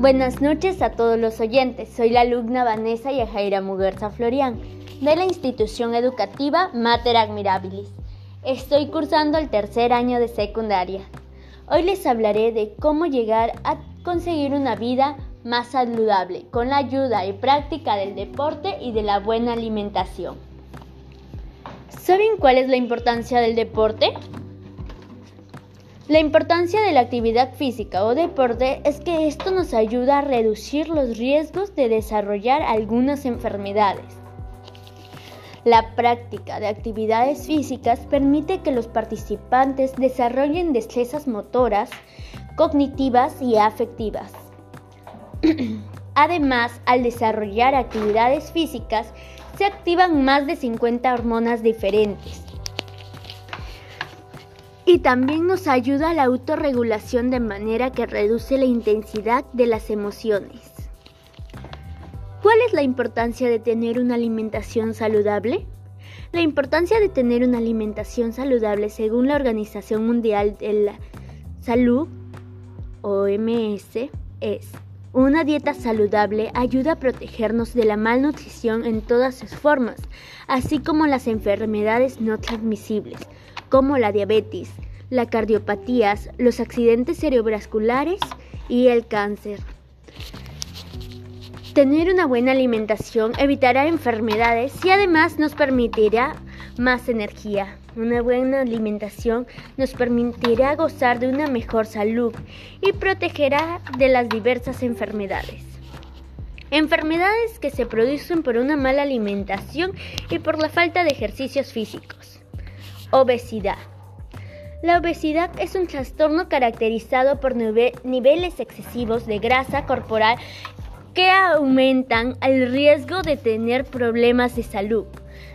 Buenas noches a todos los oyentes. Soy la alumna Vanessa Yajaira Muguerza Florian de la institución educativa Mater Admirabilis. Estoy cursando el tercer año de secundaria. Hoy les hablaré de cómo llegar a conseguir una vida más saludable con la ayuda y práctica del deporte y de la buena alimentación. ¿Saben cuál es la importancia del deporte? La importancia de la actividad física o deporte es que esto nos ayuda a reducir los riesgos de desarrollar algunas enfermedades. La práctica de actividades físicas permite que los participantes desarrollen destrezas motoras, cognitivas y afectivas. Además, al desarrollar actividades físicas, se activan más de 50 hormonas diferentes y también nos ayuda a la autorregulación de manera que reduce la intensidad de las emociones. ¿Cuál es la importancia de tener una alimentación saludable? La importancia de tener una alimentación saludable según la Organización Mundial de la Salud, OMS, es una dieta saludable ayuda a protegernos de la malnutrición en todas sus formas, así como las enfermedades no transmisibles como la diabetes, las cardiopatías, los accidentes cerebrovasculares y el cáncer. Tener una buena alimentación evitará enfermedades y además nos permitirá más energía. Una buena alimentación nos permitirá gozar de una mejor salud y protegerá de las diversas enfermedades. Enfermedades que se producen por una mala alimentación y por la falta de ejercicios físicos. Obesidad. La obesidad es un trastorno caracterizado por niveles excesivos de grasa corporal que aumentan el riesgo de tener problemas de salud.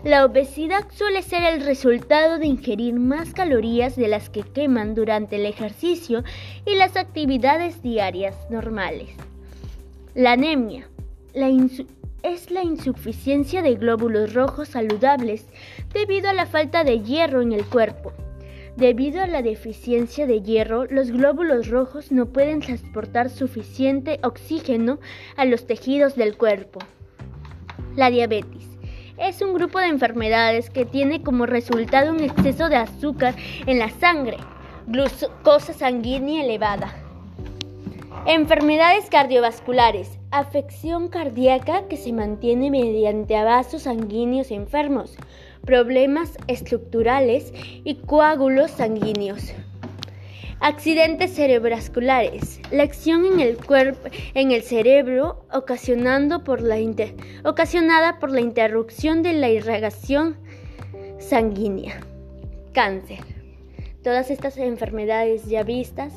La obesidad suele ser el resultado de ingerir más calorías de las que queman durante el ejercicio y las actividades diarias normales. La anemia. La es la insuficiencia de glóbulos rojos saludables debido a la falta de hierro en el cuerpo. Debido a la deficiencia de hierro, los glóbulos rojos no pueden transportar suficiente oxígeno a los tejidos del cuerpo. La diabetes es un grupo de enfermedades que tiene como resultado un exceso de azúcar en la sangre, glucosa sanguínea elevada. Enfermedades cardiovasculares afección cardíaca que se mantiene mediante vasos sanguíneos enfermos, problemas estructurales y coágulos sanguíneos. Accidentes cerebrovasculares. La acción en el cuerpo, en el cerebro, ocasionando por la ocasionada por la interrupción de la irrigación sanguínea. Cáncer. Todas estas enfermedades ya vistas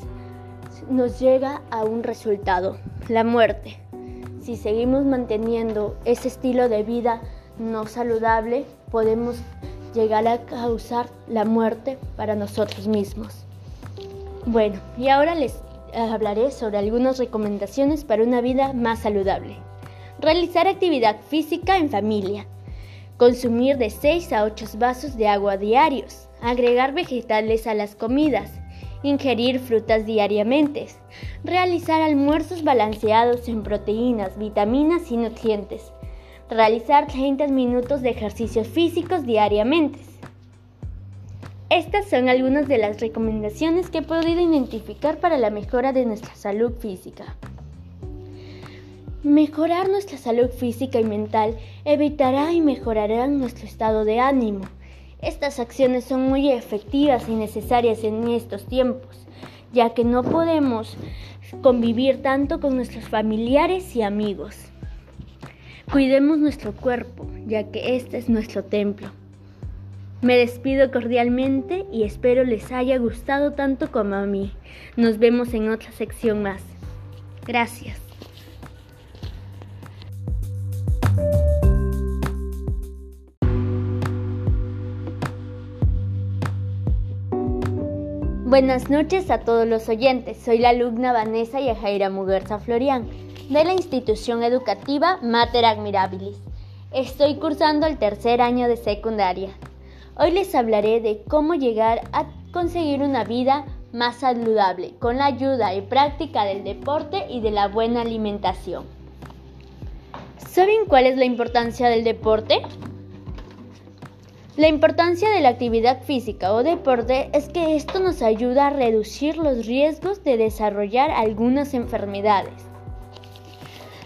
nos llega a un resultado, la muerte si seguimos manteniendo ese estilo de vida no saludable, podemos llegar a causar la muerte para nosotros mismos. Bueno, y ahora les hablaré sobre algunas recomendaciones para una vida más saludable. Realizar actividad física en familia. Consumir de 6 a 8 vasos de agua diarios. Agregar vegetales a las comidas ingerir frutas diariamente, realizar almuerzos balanceados en proteínas, vitaminas y nutrientes, realizar 30 minutos de ejercicios físicos diariamente. Estas son algunas de las recomendaciones que he podido identificar para la mejora de nuestra salud física. Mejorar nuestra salud física y mental evitará y mejorará nuestro estado de ánimo estas acciones son muy efectivas y necesarias en estos tiempos, ya que no podemos convivir tanto con nuestros familiares y amigos. Cuidemos nuestro cuerpo, ya que este es nuestro templo. Me despido cordialmente y espero les haya gustado tanto como a mí. Nos vemos en otra sección más. Gracias. Buenas noches a todos los oyentes. Soy la alumna Vanessa Yajaira Muguerza Florian de la institución educativa Mater Admirabilis. Estoy cursando el tercer año de secundaria. Hoy les hablaré de cómo llegar a conseguir una vida más saludable con la ayuda y práctica del deporte y de la buena alimentación. ¿Saben cuál es la importancia del deporte? La importancia de la actividad física o deporte es que esto nos ayuda a reducir los riesgos de desarrollar algunas enfermedades.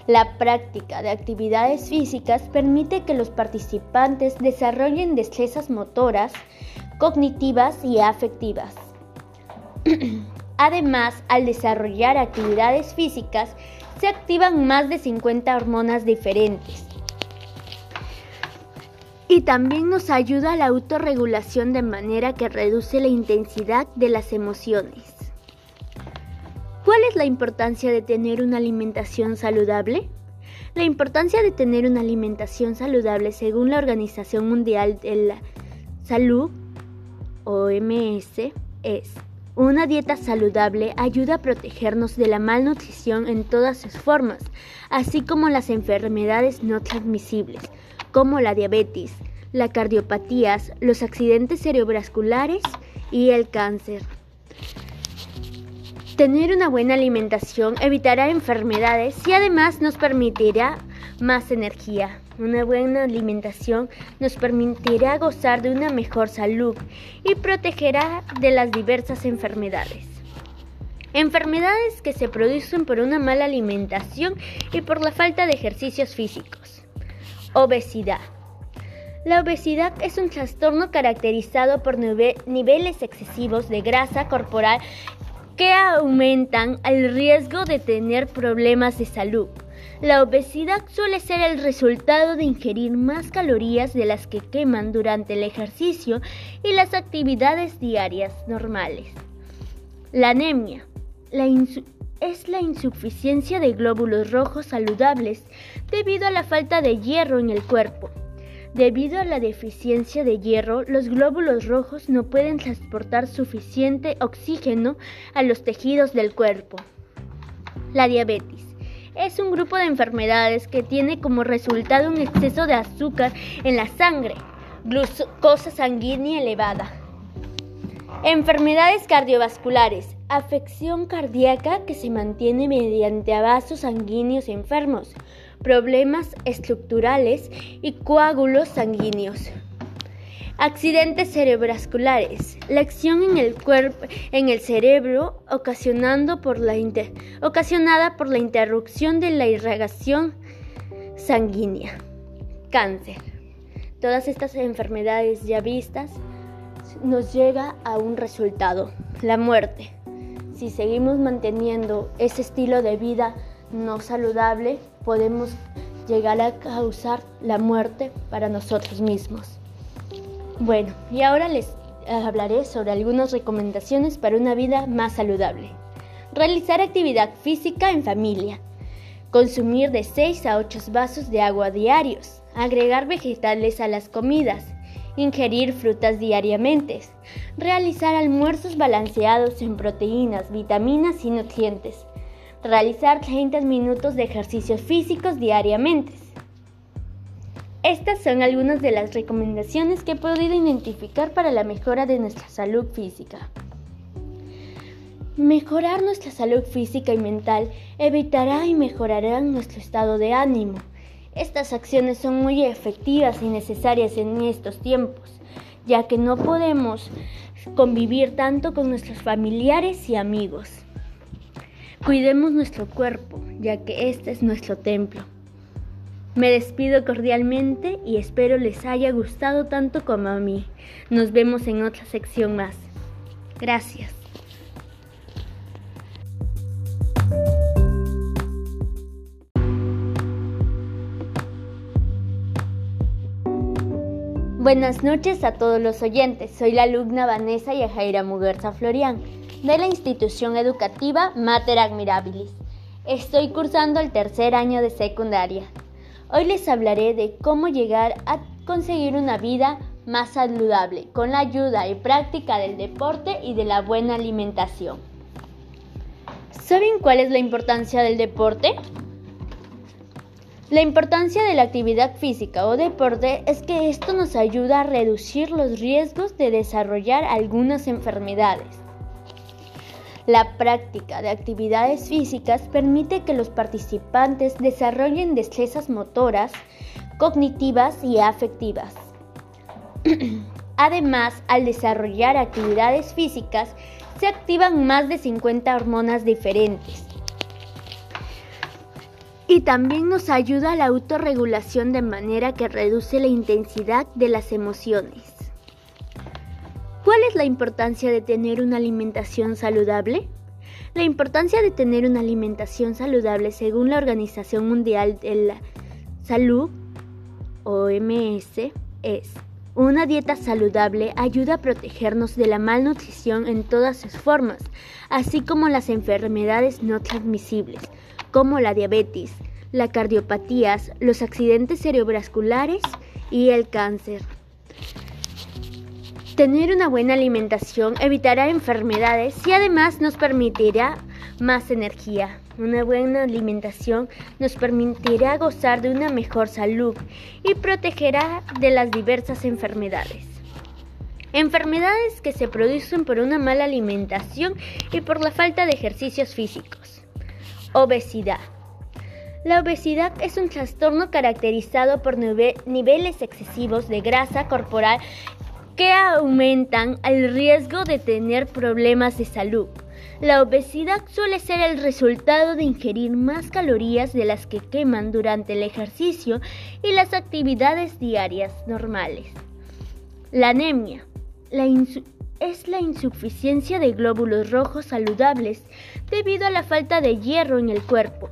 La práctica de actividades físicas permite que los participantes desarrollen destrezas motoras, cognitivas y afectivas. Además, al desarrollar actividades físicas, se activan más de 50 hormonas diferentes y también nos ayuda a la autorregulación de manera que reduce la intensidad de las emociones. ¿Cuál es la importancia de tener una alimentación saludable? La importancia de tener una alimentación saludable según la Organización Mundial de la Salud, OMS, es una dieta saludable ayuda a protegernos de la malnutrición en todas sus formas, así como las enfermedades no transmisibles como la diabetes, las cardiopatías, los accidentes cerebrovasculares y el cáncer. Tener una buena alimentación evitará enfermedades y además nos permitirá más energía. Una buena alimentación nos permitirá gozar de una mejor salud y protegerá de las diversas enfermedades. Enfermedades que se producen por una mala alimentación y por la falta de ejercicios físicos. Obesidad. La obesidad es un trastorno caracterizado por niveles excesivos de grasa corporal que aumentan el riesgo de tener problemas de salud. La obesidad suele ser el resultado de ingerir más calorías de las que queman durante el ejercicio y las actividades diarias normales. La anemia. La es la insuficiencia de glóbulos rojos saludables debido a la falta de hierro en el cuerpo. Debido a la deficiencia de hierro, los glóbulos rojos no pueden transportar suficiente oxígeno a los tejidos del cuerpo. La diabetes es un grupo de enfermedades que tiene como resultado un exceso de azúcar en la sangre, glucosa sanguínea elevada. Enfermedades cardiovasculares afección cardíaca que se mantiene mediante vasos sanguíneos enfermos, problemas estructurales y coágulos sanguíneos. Accidentes cerebrovasculares. La acción en el cuerpo, en el cerebro, ocasionando por la ocasionada por la interrupción de la irrigación sanguínea. Cáncer. Todas estas enfermedades ya vistas nos llega a un resultado, la muerte si seguimos manteniendo ese estilo de vida no saludable, podemos llegar a causar la muerte para nosotros mismos. Bueno, y ahora les hablaré sobre algunas recomendaciones para una vida más saludable. Realizar actividad física en familia. Consumir de 6 a 8 vasos de agua diarios. Agregar vegetales a las comidas ingerir frutas diariamente, realizar almuerzos balanceados en proteínas, vitaminas y nutrientes, realizar 30 minutos de ejercicios físicos diariamente. Estas son algunas de las recomendaciones que he podido identificar para la mejora de nuestra salud física. Mejorar nuestra salud física y mental evitará y mejorará nuestro estado de ánimo estas acciones son muy efectivas y necesarias en estos tiempos, ya que no podemos convivir tanto con nuestros familiares y amigos. Cuidemos nuestro cuerpo, ya que este es nuestro templo. Me despido cordialmente y espero les haya gustado tanto como a mí. Nos vemos en otra sección más. Gracias. Buenas noches a todos los oyentes. Soy la alumna Vanessa Yajaira Muguerza Florian de la institución educativa Mater Admirabilis. Estoy cursando el tercer año de secundaria. Hoy les hablaré de cómo llegar a conseguir una vida más saludable con la ayuda y práctica del deporte y de la buena alimentación. ¿Saben cuál es la importancia del deporte? La importancia de la actividad física o deporte es que esto nos ayuda a reducir los riesgos de desarrollar algunas enfermedades. La práctica de actividades físicas permite que los participantes desarrollen destrezas motoras, cognitivas y afectivas. Además, al desarrollar actividades físicas, se activan más de 50 hormonas diferentes. Y también nos ayuda a la autorregulación de manera que reduce la intensidad de las emociones. ¿Cuál es la importancia de tener una alimentación saludable? La importancia de tener una alimentación saludable según la Organización Mundial de la Salud, OMS, es una dieta saludable ayuda a protegernos de la malnutrición en todas sus formas, así como las enfermedades no transmisibles, como la diabetes, las cardiopatías, los accidentes cerebrovasculares y el cáncer. Tener una buena alimentación evitará enfermedades y además nos permitirá más energía. Una buena alimentación nos permitirá gozar de una mejor salud y protegerá de las diversas enfermedades. Enfermedades que se producen por una mala alimentación y por la falta de ejercicios físicos. Obesidad. La obesidad es un trastorno caracterizado por niveles excesivos de grasa corporal que aumentan el riesgo de tener problemas de salud. La obesidad suele ser el resultado de ingerir más calorías de las que queman durante el ejercicio y las actividades diarias normales. La anemia es la insuficiencia de glóbulos rojos saludables debido a la falta de hierro en el cuerpo.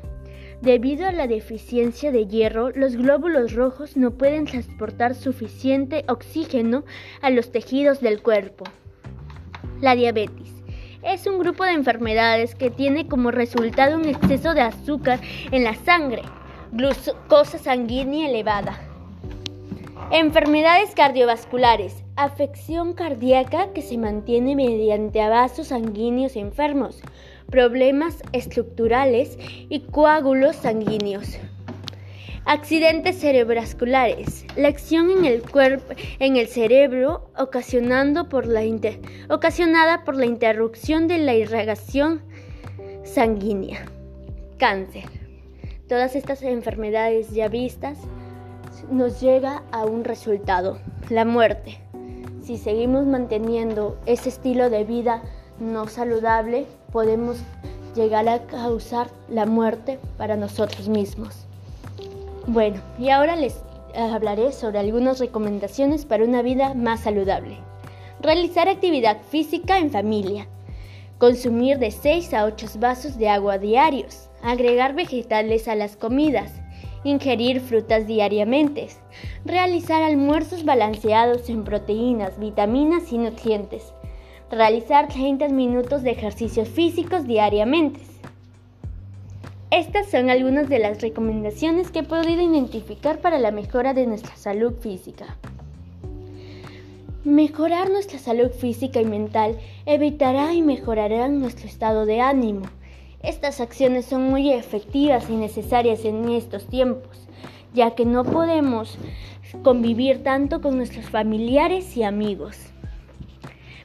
Debido a la deficiencia de hierro, los glóbulos rojos no pueden transportar suficiente oxígeno a los tejidos del cuerpo. La diabetes es un grupo de enfermedades que tiene como resultado un exceso de azúcar en la sangre, glucosa sanguínea elevada. Enfermedades cardiovasculares, afección cardíaca que se mantiene mediante vasos sanguíneos enfermos, problemas estructurales y coágulos sanguíneos. Accidentes cerebrovasculares. La acción en el cuerpo, en el cerebro, ocasionando por la ocasionada por la interrupción de la irrigación sanguínea. Cáncer. Todas estas enfermedades ya vistas nos llega a un resultado, la muerte. Si seguimos manteniendo ese estilo de vida no saludable, podemos llegar a causar la muerte para nosotros mismos. Bueno, y ahora les hablaré sobre algunas recomendaciones para una vida más saludable. Realizar actividad física en familia. Consumir de 6 a 8 vasos de agua diarios. Agregar vegetales a las comidas. Ingerir frutas diariamente. Realizar almuerzos balanceados en proteínas, vitaminas y nutrientes. Realizar 30 minutos de ejercicios físicos diariamente. Estas son algunas de las recomendaciones que he podido identificar para la mejora de nuestra salud física. Mejorar nuestra salud física y mental evitará y mejorará nuestro estado de ánimo. Estas acciones son muy efectivas y necesarias en estos tiempos, ya que no podemos convivir tanto con nuestros familiares y amigos.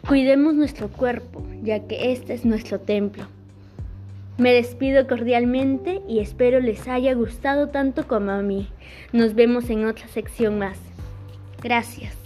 Cuidemos nuestro cuerpo, ya que este es nuestro templo. Me despido cordialmente y espero les haya gustado tanto como a mí. Nos vemos en otra sección más. Gracias.